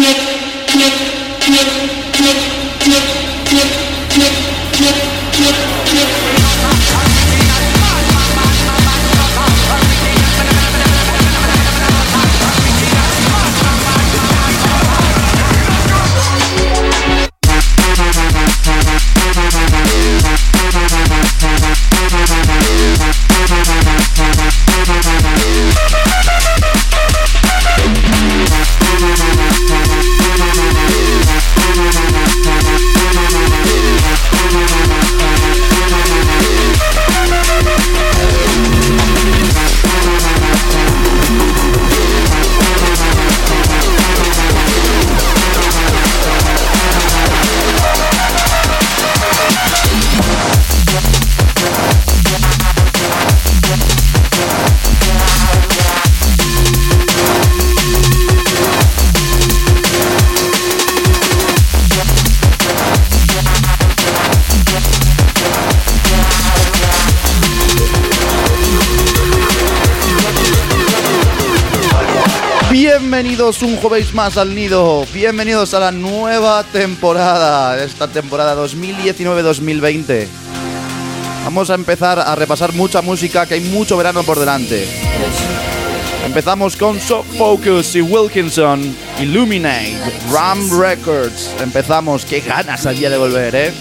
Bienvenidos un jueves más al nido, bienvenidos a la nueva temporada, esta temporada 2019-2020. Vamos a empezar a repasar mucha música, que hay mucho verano por delante. Empezamos con Soft Focus y Wilkinson, Illuminate, Ram Records. Empezamos, qué ganas había de volver, ¿eh?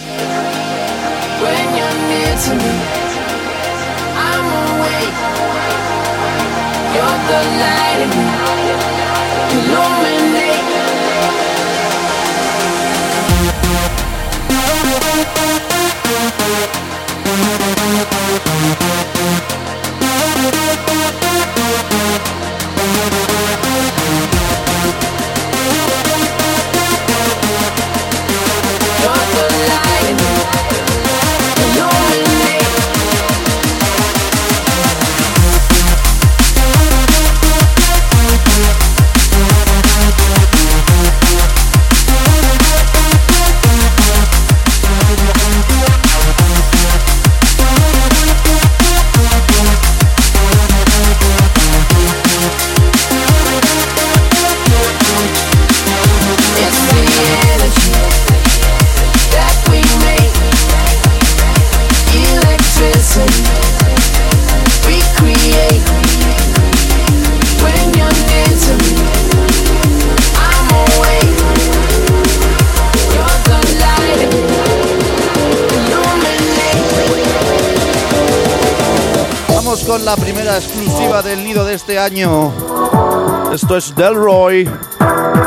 Esto es Delroy,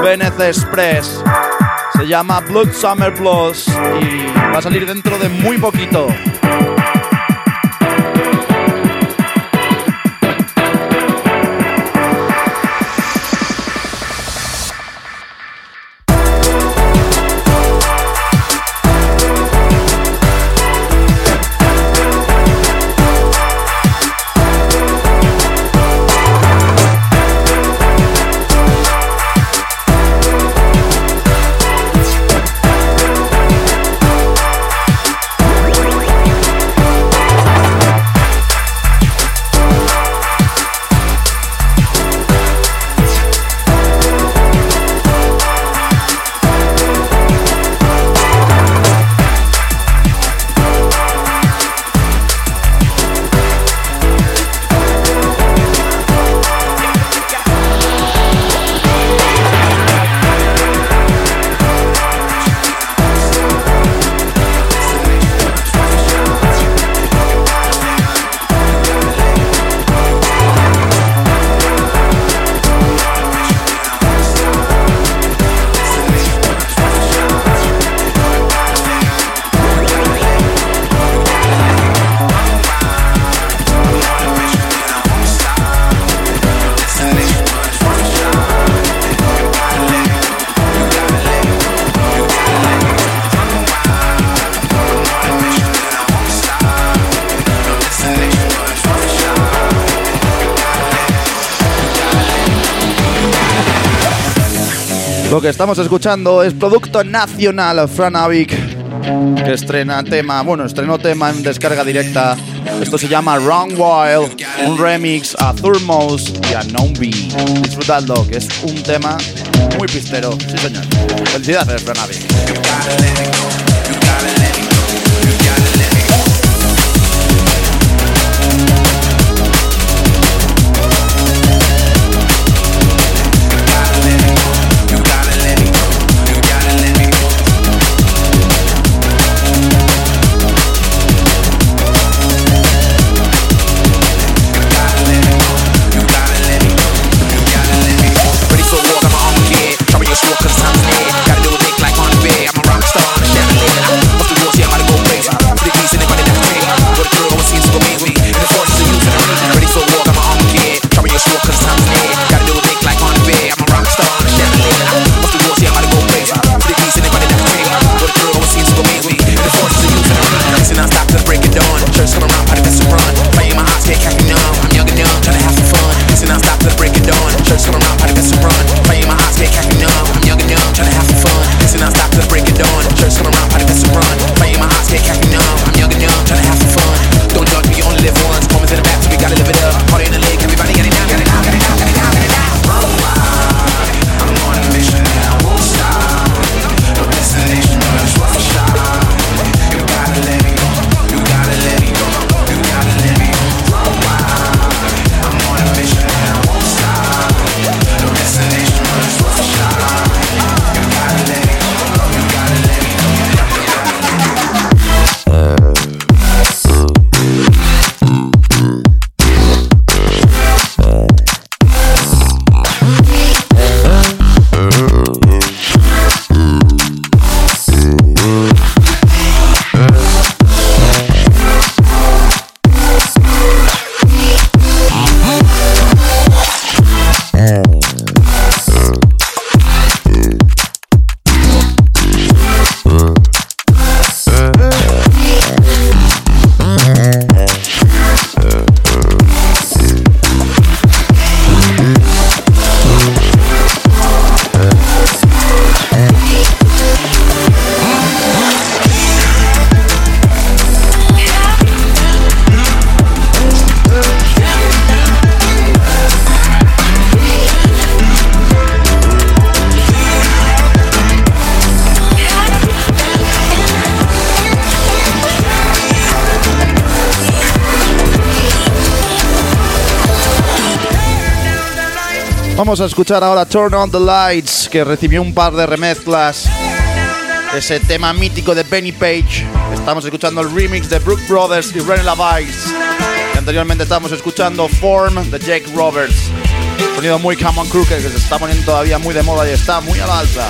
Venice Express. Se llama Blood Summer Plus y va a salir dentro de muy poquito. Que estamos escuchando es producto nacional Franavik, que estrena tema, bueno, estrenó tema en descarga directa Esto se llama Run Wild, un remix a Thurmos y a Nombi. Disfrutadlo, que es un tema muy pistero. Sí, señor. Felicidades, Fernavi. Vamos a escuchar ahora Turn on the Lights, que recibió un par de remezclas. Ese tema mítico de Benny Page. Estamos escuchando el remix de Brooke Brothers y René LaVice. Y anteriormente estábamos escuchando Form de Jake Roberts. Sonido muy Common Crooked que se está poniendo todavía muy de moda y está muy al alza.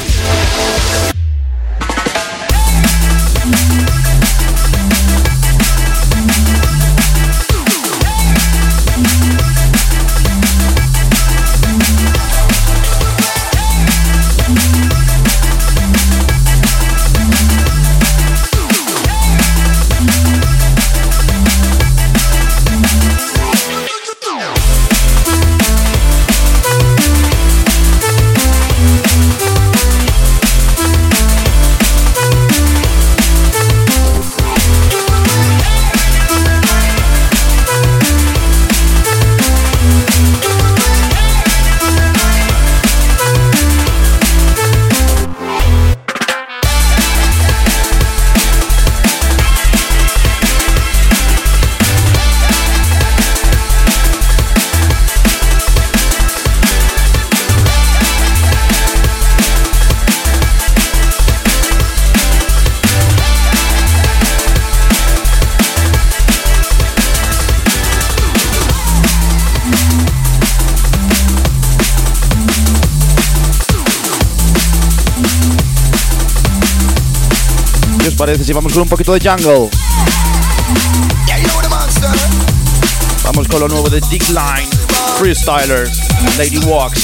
Parece si vamos con un poquito de jungle? Vamos con lo nuevo de Dick Line, Freestylers, Lady Walks.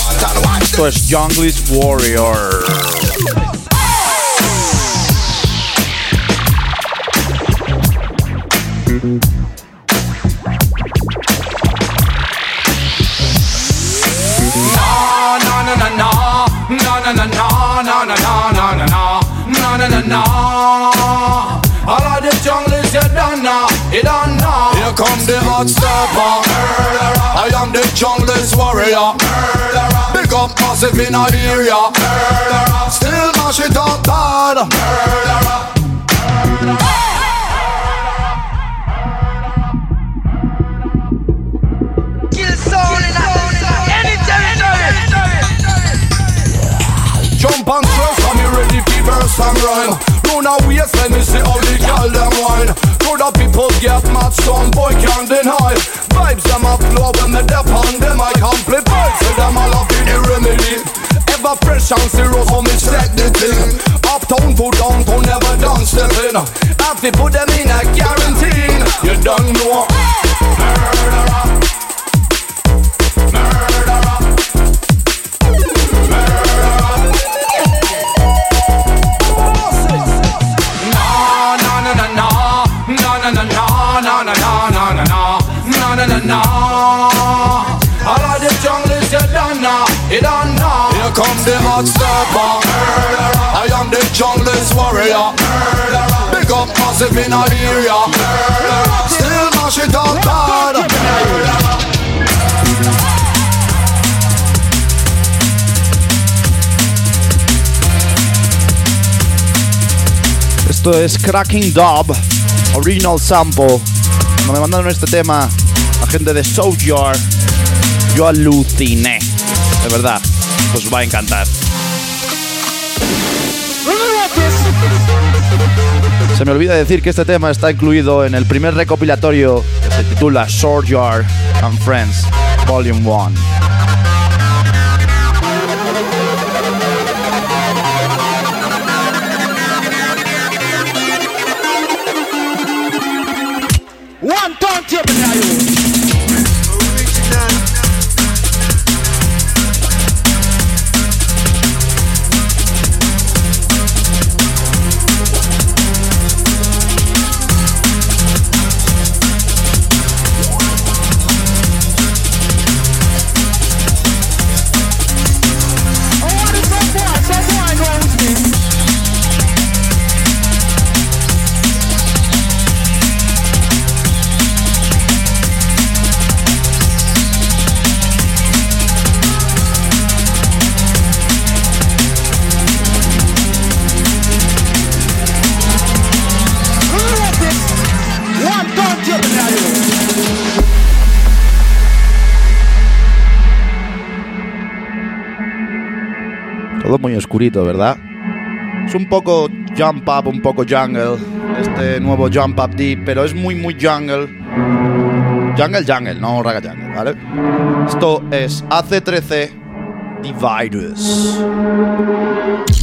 Esto es Junglist Warrior. No, no, no, no, no, no, no, no, no, no, no, no, no no, no, no, no. All of you don't know, you don't know. Here come the hot stepper. Murderer. I am the jungle's warrior. Big up massive in a area. Murderer. Still mash it up bad. Jump and close, I'm ready to burst and rhyme. Run a waist, let me see how the girl them wine. The people get mad, some boy can't deny. Vibes them a flow when me dep on them. I can't play vibes, so them all up in the remedy. Ever fresh and zero, so me check the thing. Uptown to downtown, never done stepping. Have to put them in a guarantee. You don't know. You done now. Here come the hot stepper. Uh, I am the jungle's warrior. Murderer. Big up massive in a area. Still mash it up bad. Esto es Cracking Dub, Original Sample. Cuando me mandaron este tema, la gente de Souljar, yo aluciné. De verdad, os va a encantar. Se me olvida decir que este tema está incluido en el primer recopilatorio que se titula Souljar and Friends, Volume 1. One turntable now you. Muy oscurito, ¿verdad? Es un poco jump up, un poco jungle. Este nuevo jump up deep, pero es muy, muy jungle. Jungle, jungle, no raga jungle, ¿vale? Esto es AC13 Dividers. Run.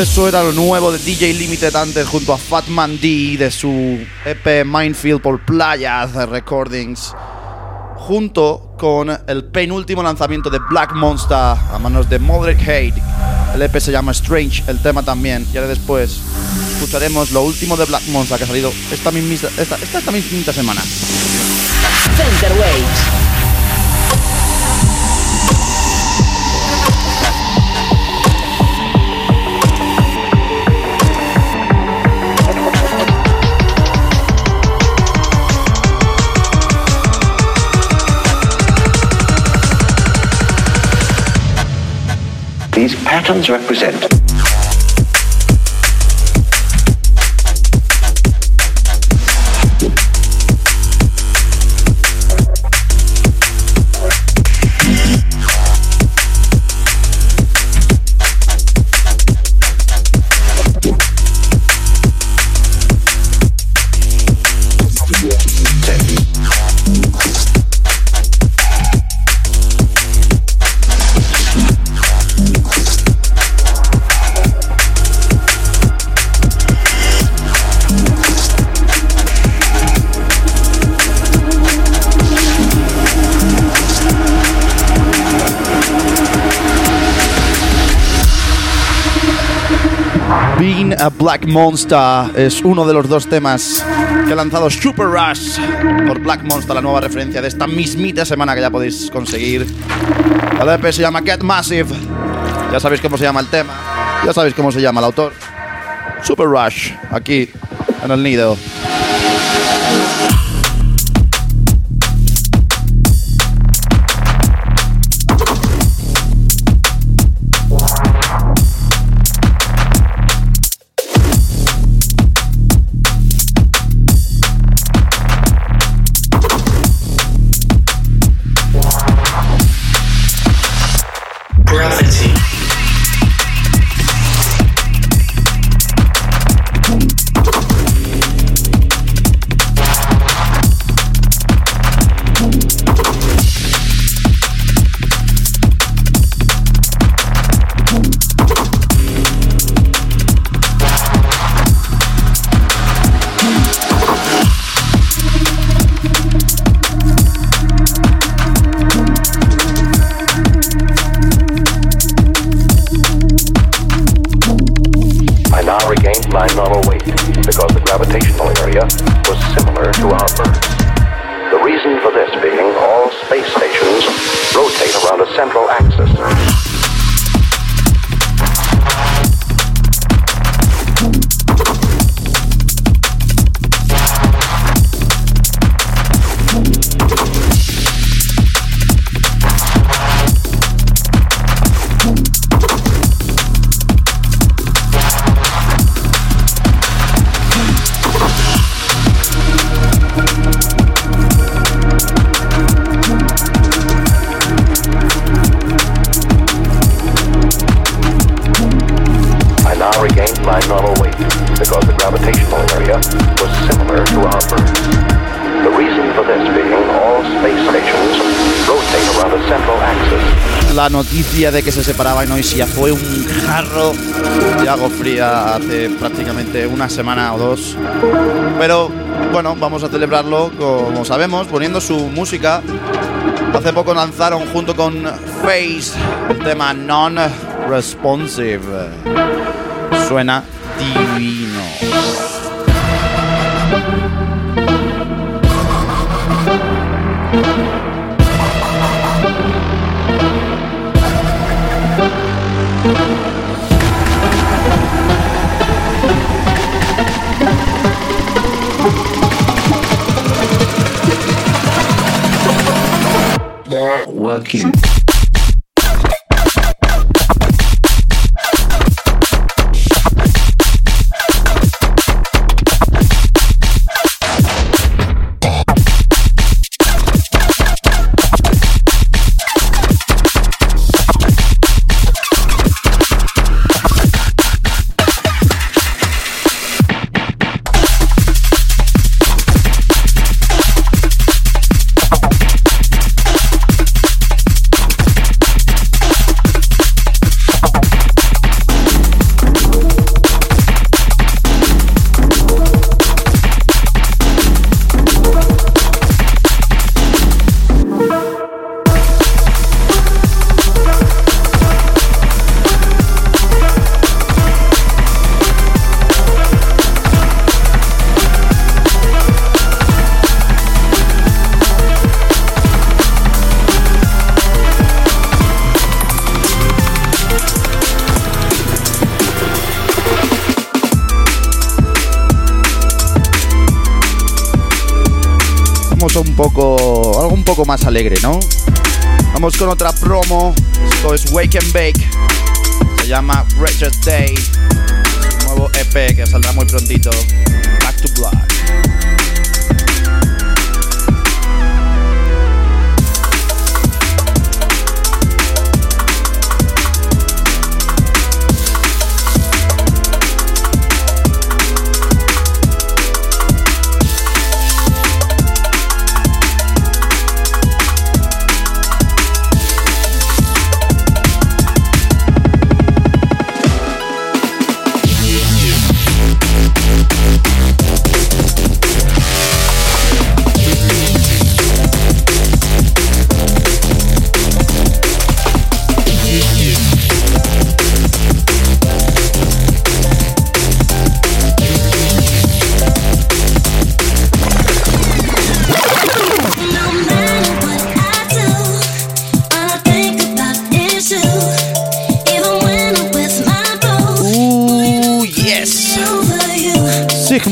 Eso era lo nuevo de DJ Limited antes junto a Fatman D de su EP Minefield por Playas Recordings. Junto con el penúltimo lanzamiento de Black Monster a manos de Moderate Hate. El EP se llama Strange, el tema también. Y ahora después escucharemos lo último de Black Monster que ha salido esta misma, esta, esta, esta misma semana. These patterns represent Black Monster es uno de los dos temas que ha lanzado Super Rush por Black Monster, la nueva referencia de esta mismita semana que ya podéis conseguir. El EP se llama Get Massive. Ya sabéis cómo se llama el tema, ya sabéis cómo se llama el autor. Super Rush, aquí en el nido. La noticia de que se separaba Noisia fue un jarro de agua fría hace prácticamente una semana o dos. Pero bueno, vamos a celebrarlo como sabemos, poniendo su música. Hace poco lanzaron junto con Face el tema Non-Responsive. Suena divino. Más alegre, ¿no? Vamos con otra promo. Esto es Wake and Bake. Se llama Wretched Day. Nuevo EP que saldrá muy prontito. Back to Black.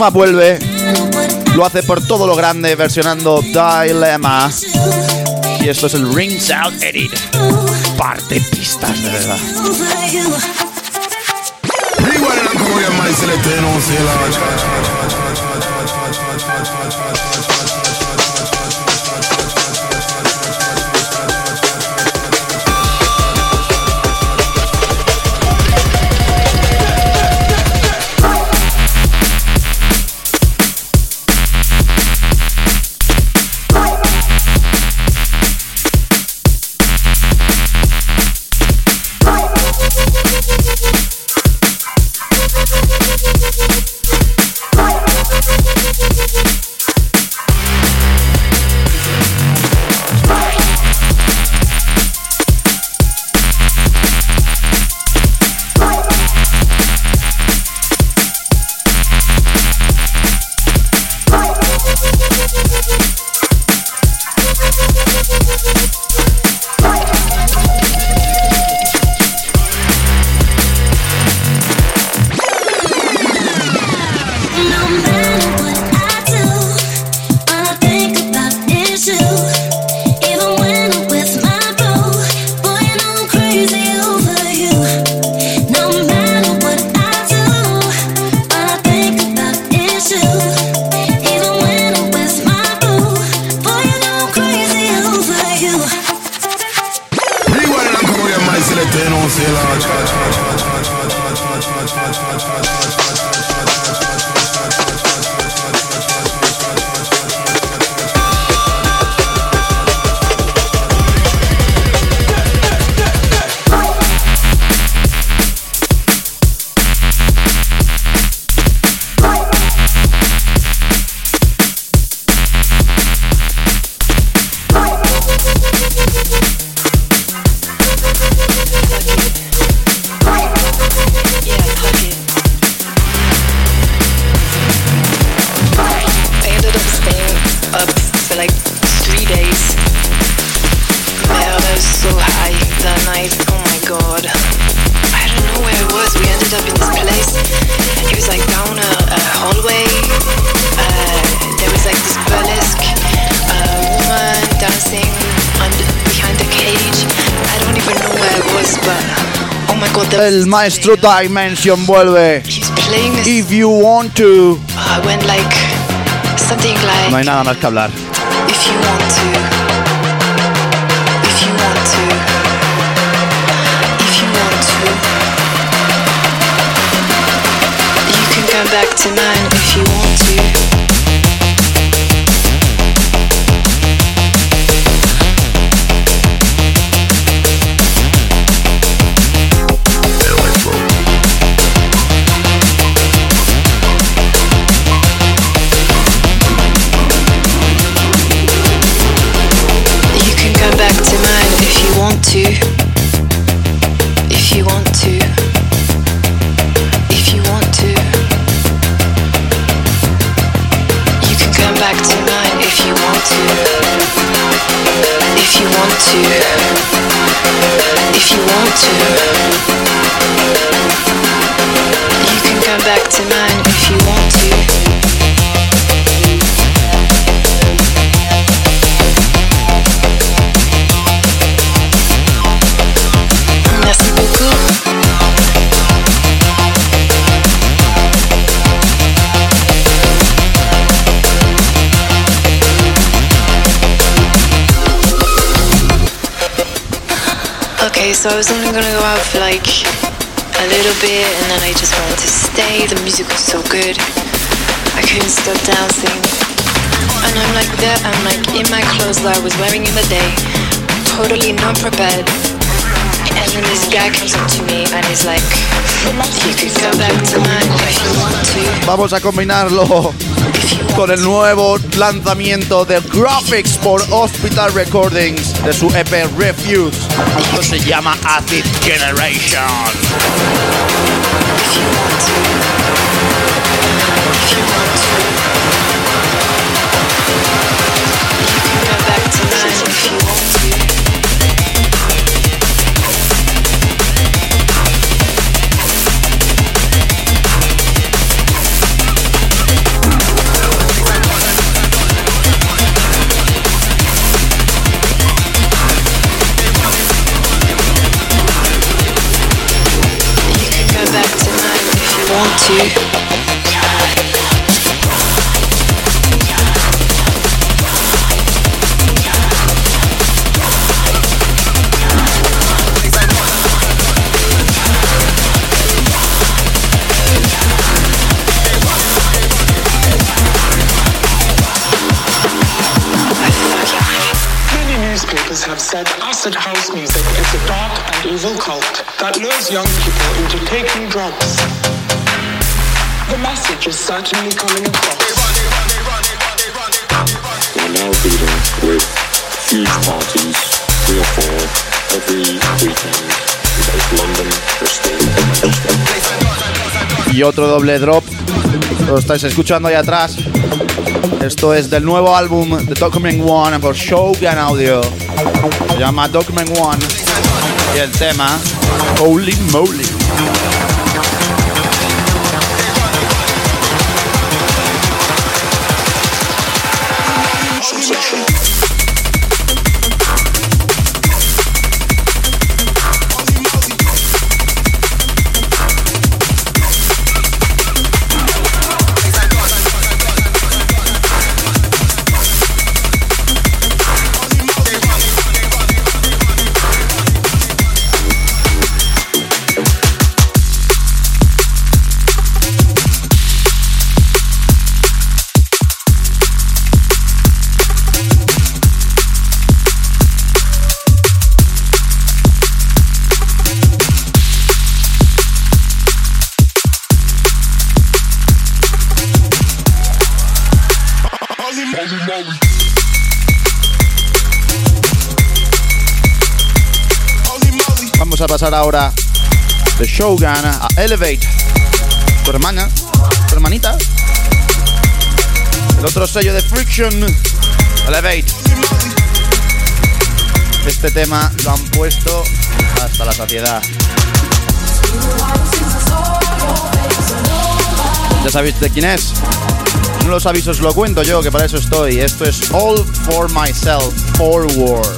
Vuelve. Lo hace por todo lo grande versionando Dilemma. Y esto es el Rings Out Edit. Parte pistas de verdad. El maestro. Dimension vuelve. If you want to. No hay nada más que hablar. If you want to, if you want to, if you want to, you can come back to mine if you want to. To. If you want to. If you want to. You can come back to mine if you want to. If you want to. If you want to. You can come back to mine if you want so I was only gonna go out for like a little bit and then I just wanted to stay. The music was so good. I couldn't stop dancing. And I'm like there, I'm like in my clothes that I was wearing in the day, totally not prepared. And then this guy comes up to me and he's like, You could go back to mine if you want to. Vamos a combinarlo con el nuevo lanzamiento de Graphics por Hospital Recordings de su EP Refuse. Esto se llama Acid Generation. Want to. Many newspapers have said acid house music is a dark and evil cult that lures young people into taking drugs. The message is certainly coming across. We're now dealing with huge parties, three or four, every weekend in both London, Bristol, and Manchester. Y otro doble drop. Lo estáis escuchando ahí atrás. Esto es del nuevo álbum de Document One por Shogun Audio. Se llama Document One. Y el tema Holy Moly. Shogun a Elevate. Tu hermana, tu hermanita. El otro sello de Friction, Elevate. Este tema lo han puesto hasta la saciedad. Ya sabéis de quién es. No lo sabéis, os lo cuento yo, que para eso estoy. Esto es All for Myself Forward.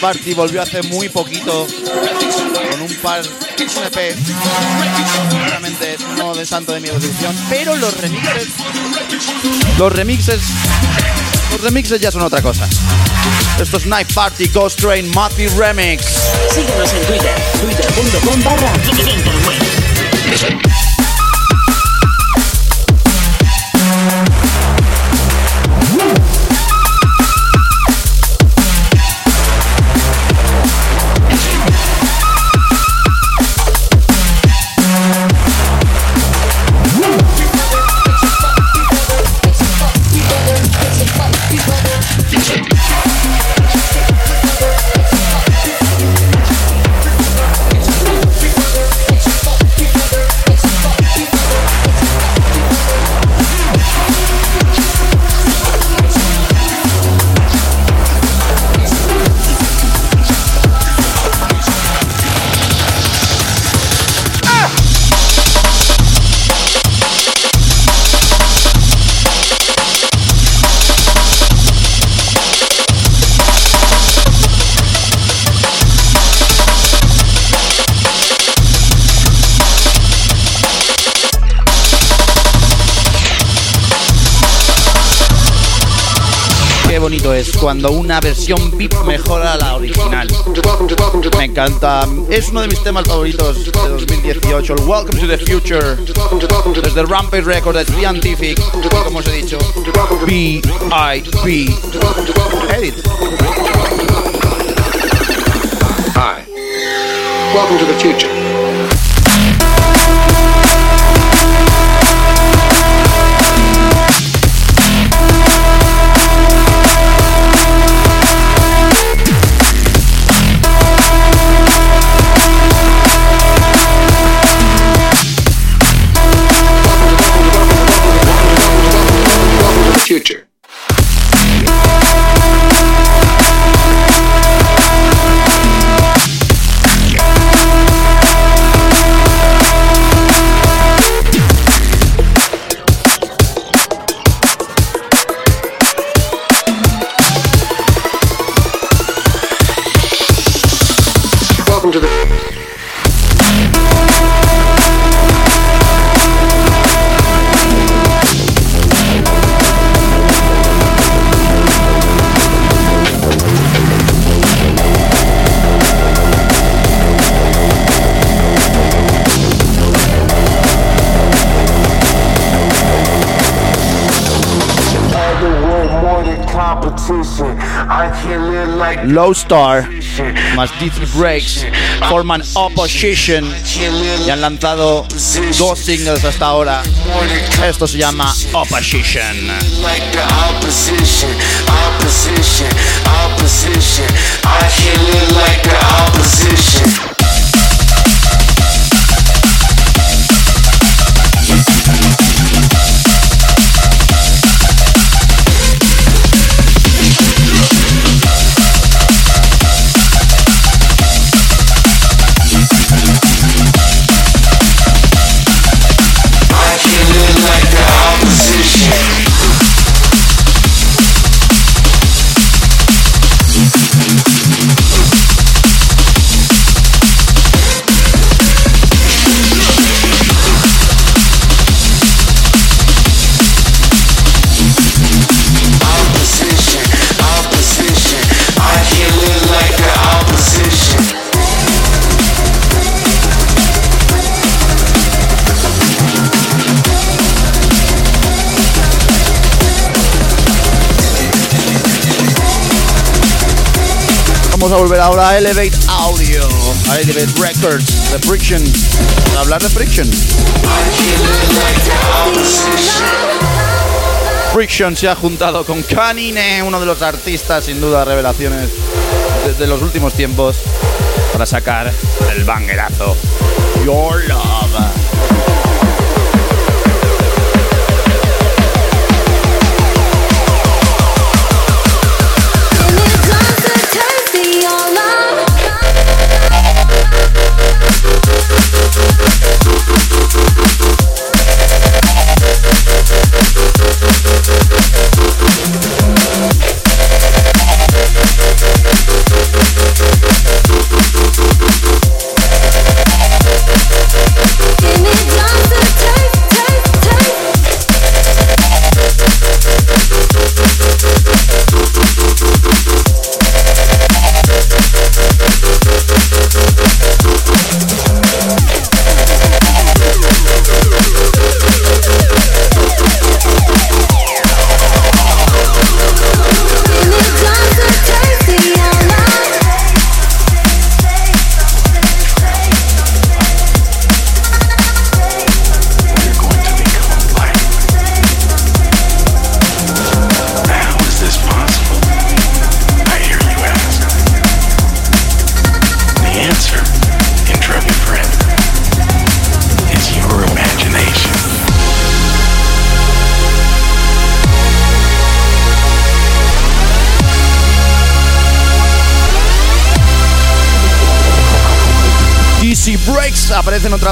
Party volvió hace muy poquito con un par un EP. Realmente no de santo de mi devoción, pero los remixes, los remixes, los remixes ya son otra cosa. Esto es Knife Party Ghost Train Matthew Remix. Síguenos en Twitter, twitter.com barra Centerwaves. Qué bonito es cuando una versión VIP mejora la original. Me encanta. Es uno de mis temas favoritos de 2018. El Welcome to the Future. Desde Rampage Records, Scientific. Como os he dicho, B.I.P. Edit. Hi. Welcome to the future. Low Star más D3 Breaks forman Opposition y han lanzado dos singles hasta ahora. Esto se llama Opposition. like the opposition, Ahora Elevate Audio, Elevate Records, de Friction. Para hablar de Friction. Friction se ha juntado con Canine, uno de los artistas sin duda revelaciones de los últimos tiempos, para sacar el bangerazo Your Love.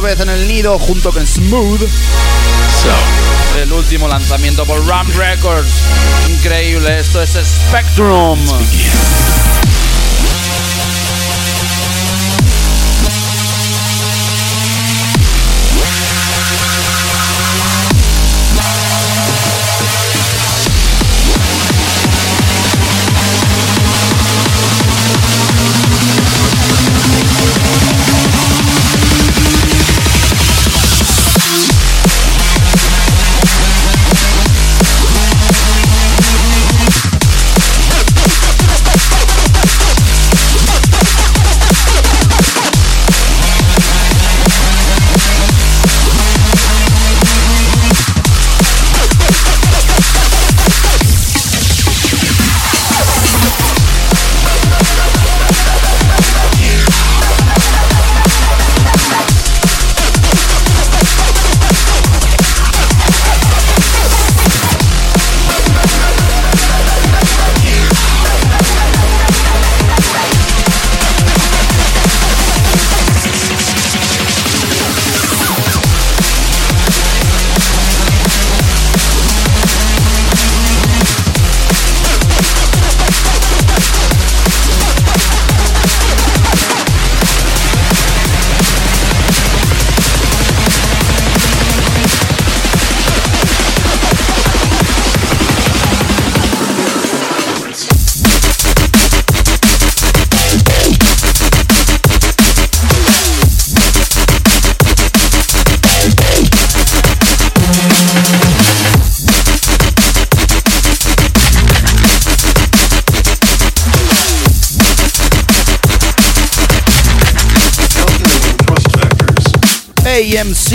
Vez en el nido junto con Smooth. El último lanzamiento por Ram Records. Increíble, esto es Spectrum.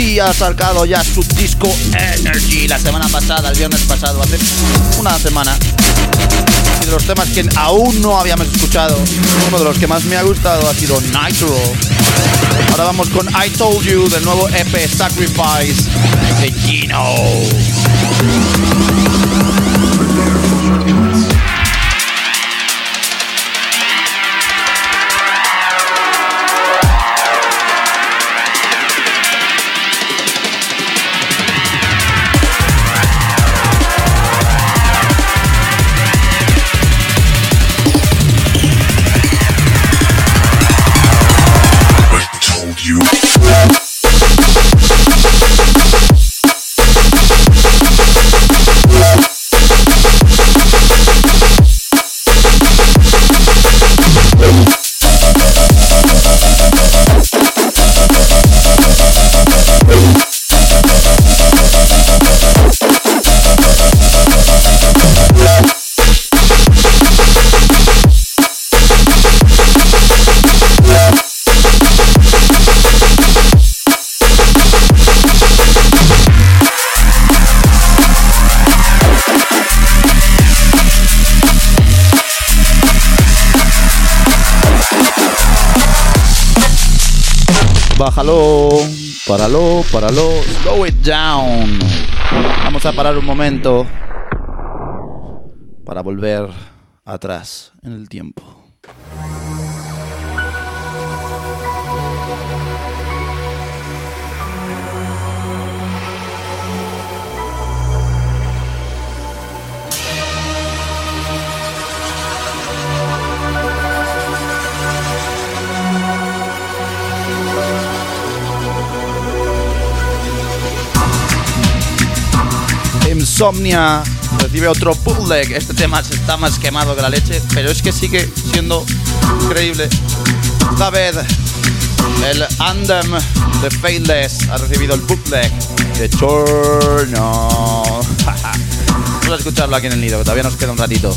Ha sacado ya su disco Energy la semana pasada, el viernes pasado, hace una semana. Y de los temas que aún no habíamos escuchado, uno de los que más me ha gustado ha sido Nitro. Ahora vamos con I Told You del nuevo EP Sacrifice de Gino. Bájalo, páralo, páralo, slow it down. Vamos a parar un momento para volver atrás en el tiempo. Insomnia recibe otro bootleg. Este tema está más quemado que la leche, pero es que sigue siendo increíble. Esta vez el Anthem de Faithless ha recibido el bootleg de Chorno. Vamos a escucharlo aquí en el nido, que todavía nos queda un ratito.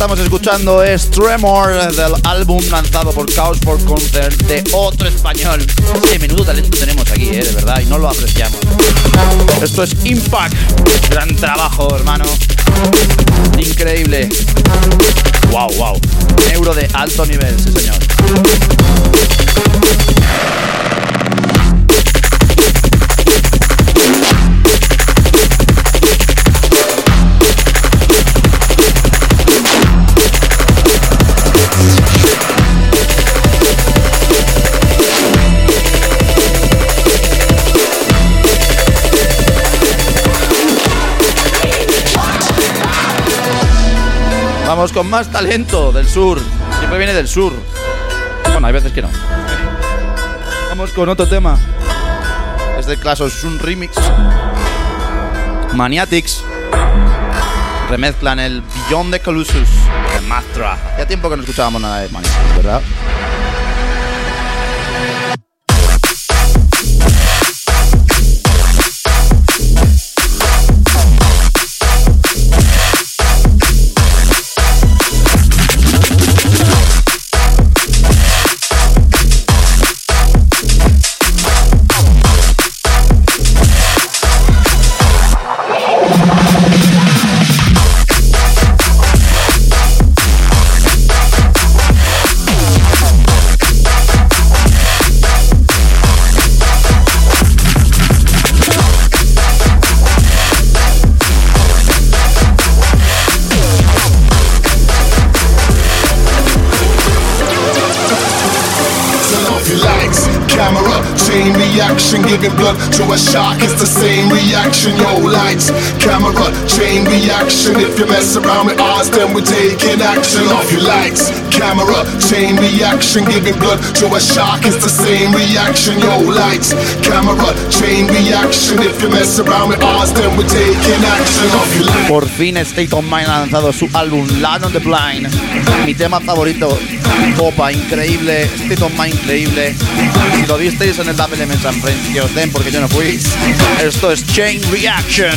Estamos escuchando es Tremor del álbum lanzado por Chaos for Concert de otro español. Qué menudo talento tenemos aquí, eh, de verdad, y no lo apreciamos. Esto es Impact. Gran trabajo, hermano. Increíble. Wow, wow. Euro de alto nivel, sí señor. Vamos con más talento del sur. Siempre viene del sur. Bueno, hay veces que no. Vamos con otro tema. Es de Clash of Sun Remix. Maniatics. Remezclan el Beyond the Colossus de Mastra. Hacía tiempo que no escuchábamos nada de Maniatics, ¿verdad? The same reaction. Yo, lights, camera, chain reaction. If you mess around with ours, then we're taking action. Off your lights, camera, chain reaction, giving blood to a shark. It's the same reaction. Yo, lights, camera, chain reaction. If you mess around with ours, then we're taking action. Off your lights. Por fin State of ha lanzado su álbum Land on the Blind. Mi tema favorito, Copa, increíble. State of increíble. Si lo visteis en el que os den porque yo no fui. Esto es Chain Reaction.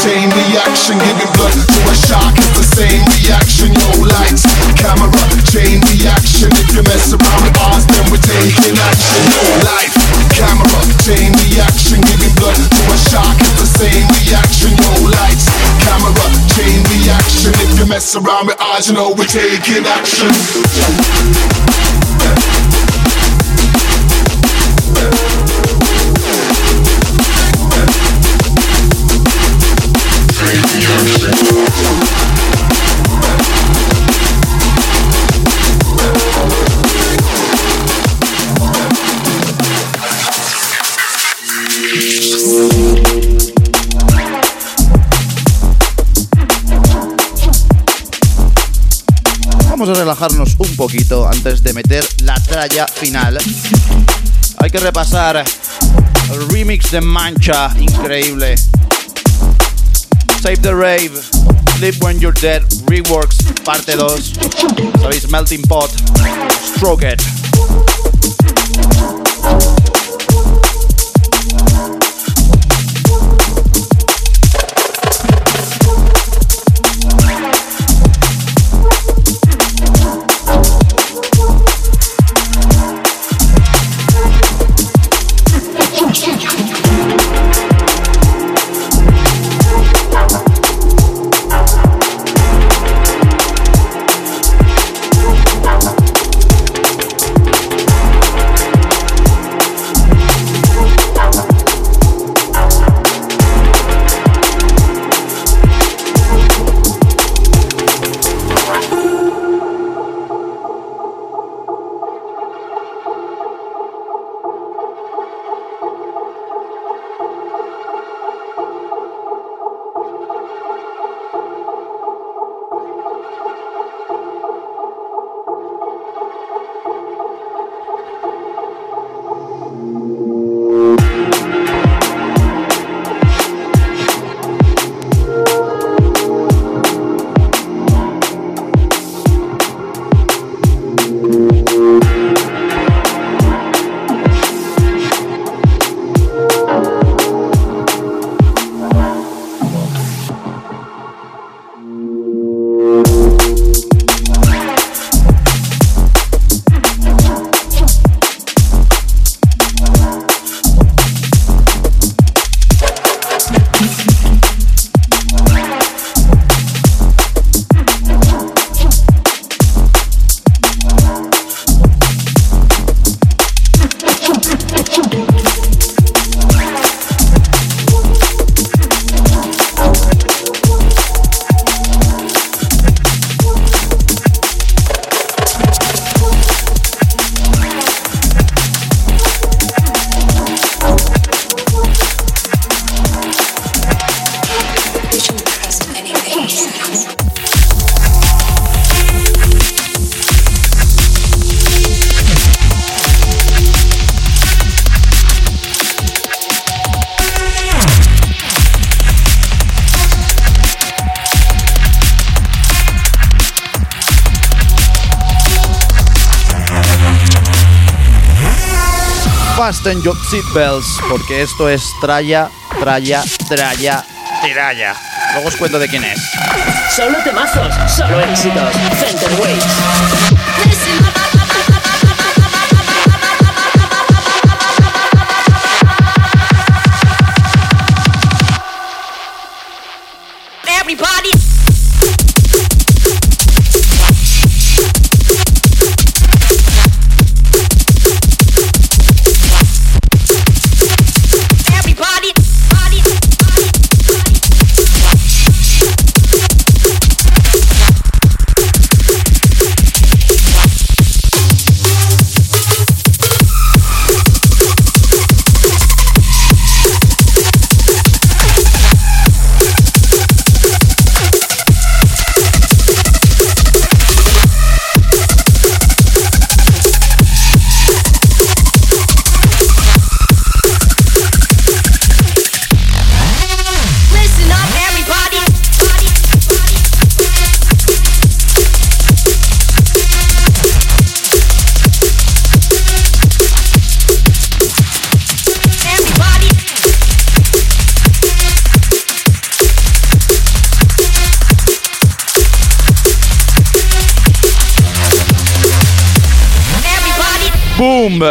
Chain reaction, giving blood to a shark. It's the same reaction. Yo, lights, camera, chain reaction. If you mess around with ours, then we're taking action. Yo, life, camera, chain reaction, giving blood to a shark. It's the same reaction. Yo, lights, camera, chain reaction. If you mess around with ours, you know we're taking action. Poquito antes de meter la tralla final. Hay que repasar el remix de Mancha, increíble. Save the Rave, Sleep When You're Dead, Reworks, parte 2. Sabéis, Melting Pot, Stroke It. Fasten your porque esto es tralla, tralla, tralla, tiralla. Luego os cuento de quién es. Solo temazos, solo éxitos. Center Waves.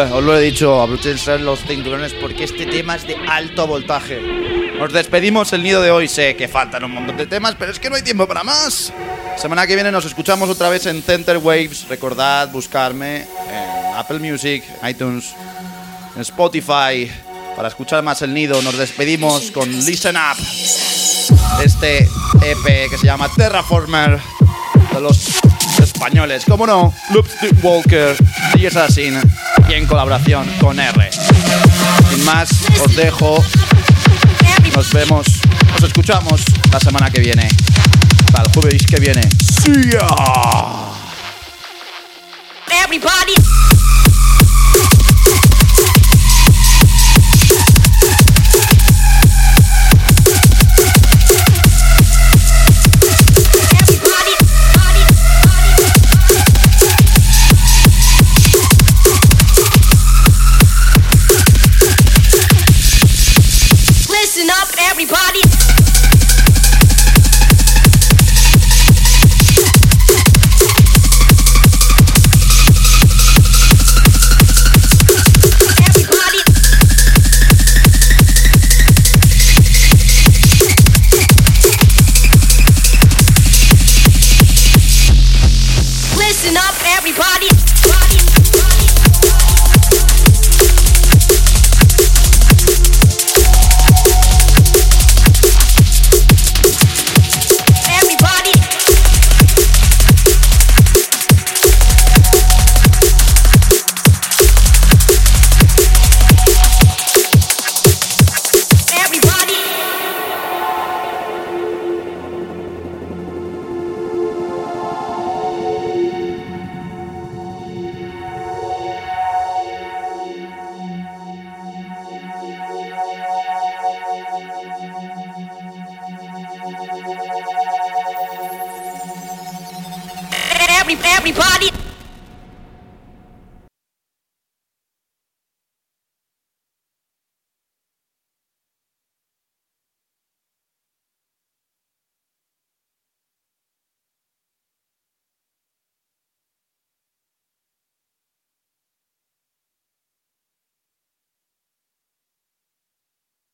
Os lo he dicho, abrochense los cinturones porque este tema es de alto voltaje. Nos despedimos el nido de hoy. Sé que faltan un montón de temas, pero es que no hay tiempo para más. Semana que viene nos escuchamos otra vez en Center Waves. Recordad buscarme en Apple Music, iTunes, en Spotify para escuchar más el nido. Nos despedimos con Listen Up. Este EP que se llama Terraformer de los españoles. Como no, Loopstick Walker, DJ Assassin en colaboración con R. Sin más, os dejo. Nos vemos, nos escuchamos la semana que viene. Hasta el jueves que viene. ¡Sí! Everybody.